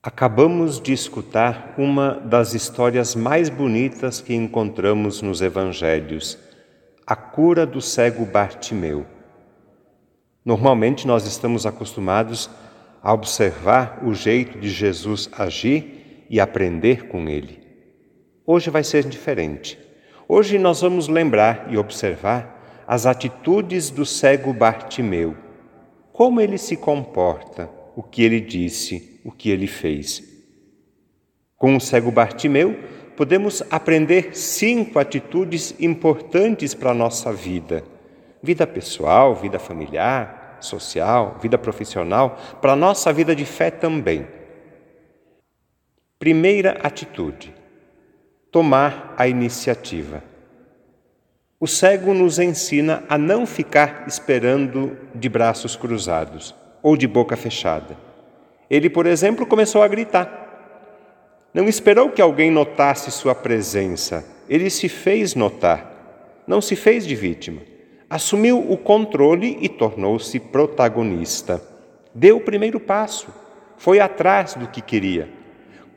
Acabamos de escutar uma das histórias mais bonitas que encontramos nos evangelhos, a cura do cego Bartimeu. Normalmente nós estamos acostumados a observar o jeito de Jesus agir e aprender com ele. Hoje vai ser diferente. Hoje nós vamos lembrar e observar as atitudes do cego Bartimeu, como ele se comporta, o que ele disse, o que ele fez. Com o cego Bartimeu, podemos aprender cinco atitudes importantes para a nossa vida: vida pessoal, vida familiar, social, vida profissional, para a nossa vida de fé também. Primeira atitude: tomar a iniciativa. O cego nos ensina a não ficar esperando de braços cruzados ou de boca fechada. Ele, por exemplo, começou a gritar. Não esperou que alguém notasse sua presença, ele se fez notar. Não se fez de vítima. Assumiu o controle e tornou-se protagonista. Deu o primeiro passo, foi atrás do que queria.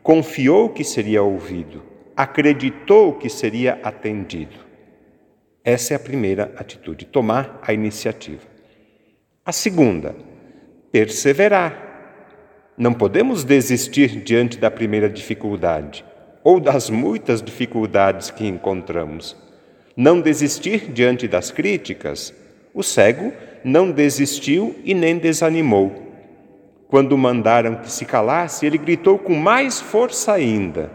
Confiou que seria ouvido, acreditou que seria atendido. Essa é a primeira atitude, tomar a iniciativa. A segunda, perseverar. Não podemos desistir diante da primeira dificuldade ou das muitas dificuldades que encontramos. Não desistir diante das críticas. O cego não desistiu e nem desanimou. Quando mandaram que se calasse, ele gritou com mais força ainda.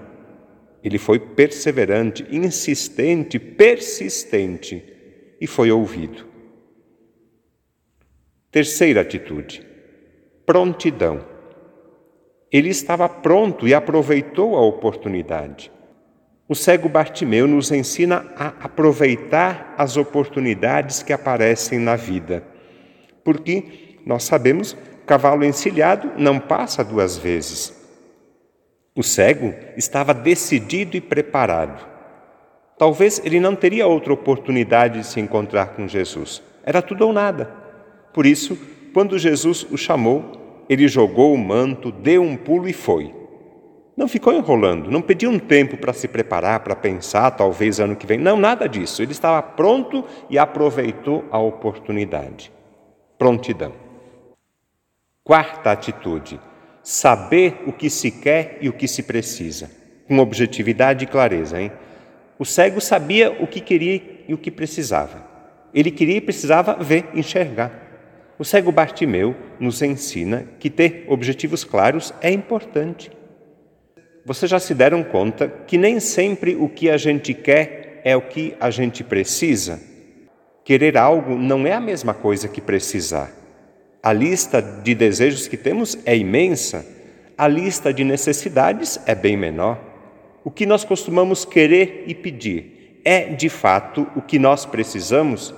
Ele foi perseverante, insistente, persistente e foi ouvido. Terceira atitude: prontidão. Ele estava pronto e aproveitou a oportunidade. O cego Bartimeu nos ensina a aproveitar as oportunidades que aparecem na vida, porque nós sabemos cavalo encilhado não passa duas vezes. O cego estava decidido e preparado. Talvez ele não teria outra oportunidade de se encontrar com Jesus. Era tudo ou nada. Por isso, quando Jesus o chamou, ele jogou o manto, deu um pulo e foi. Não ficou enrolando, não pediu um tempo para se preparar, para pensar, talvez ano que vem. Não, nada disso. Ele estava pronto e aproveitou a oportunidade. Prontidão. Quarta atitude: saber o que se quer e o que se precisa, com objetividade e clareza. Hein? O cego sabia o que queria e o que precisava. Ele queria e precisava ver, enxergar. O cego Bartimeu nos ensina que ter objetivos claros é importante. Vocês já se deram conta que nem sempre o que a gente quer é o que a gente precisa? Querer algo não é a mesma coisa que precisar. A lista de desejos que temos é imensa, a lista de necessidades é bem menor. O que nós costumamos querer e pedir é, de fato, o que nós precisamos?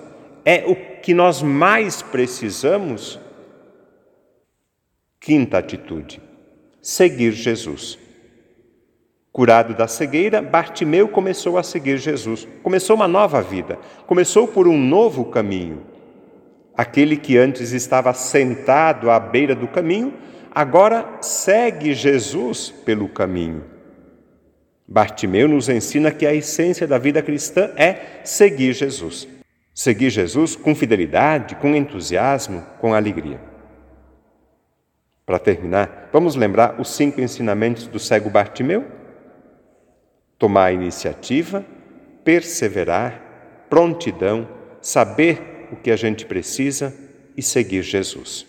É o que nós mais precisamos? Quinta atitude: seguir Jesus. Curado da cegueira, Bartimeu começou a seguir Jesus. Começou uma nova vida, começou por um novo caminho. Aquele que antes estava sentado à beira do caminho, agora segue Jesus pelo caminho. Bartimeu nos ensina que a essência da vida cristã é seguir Jesus. Seguir Jesus com fidelidade, com entusiasmo, com alegria. Para terminar, vamos lembrar os cinco ensinamentos do cego Bartimeu? Tomar a iniciativa, perseverar, prontidão, saber o que a gente precisa e seguir Jesus.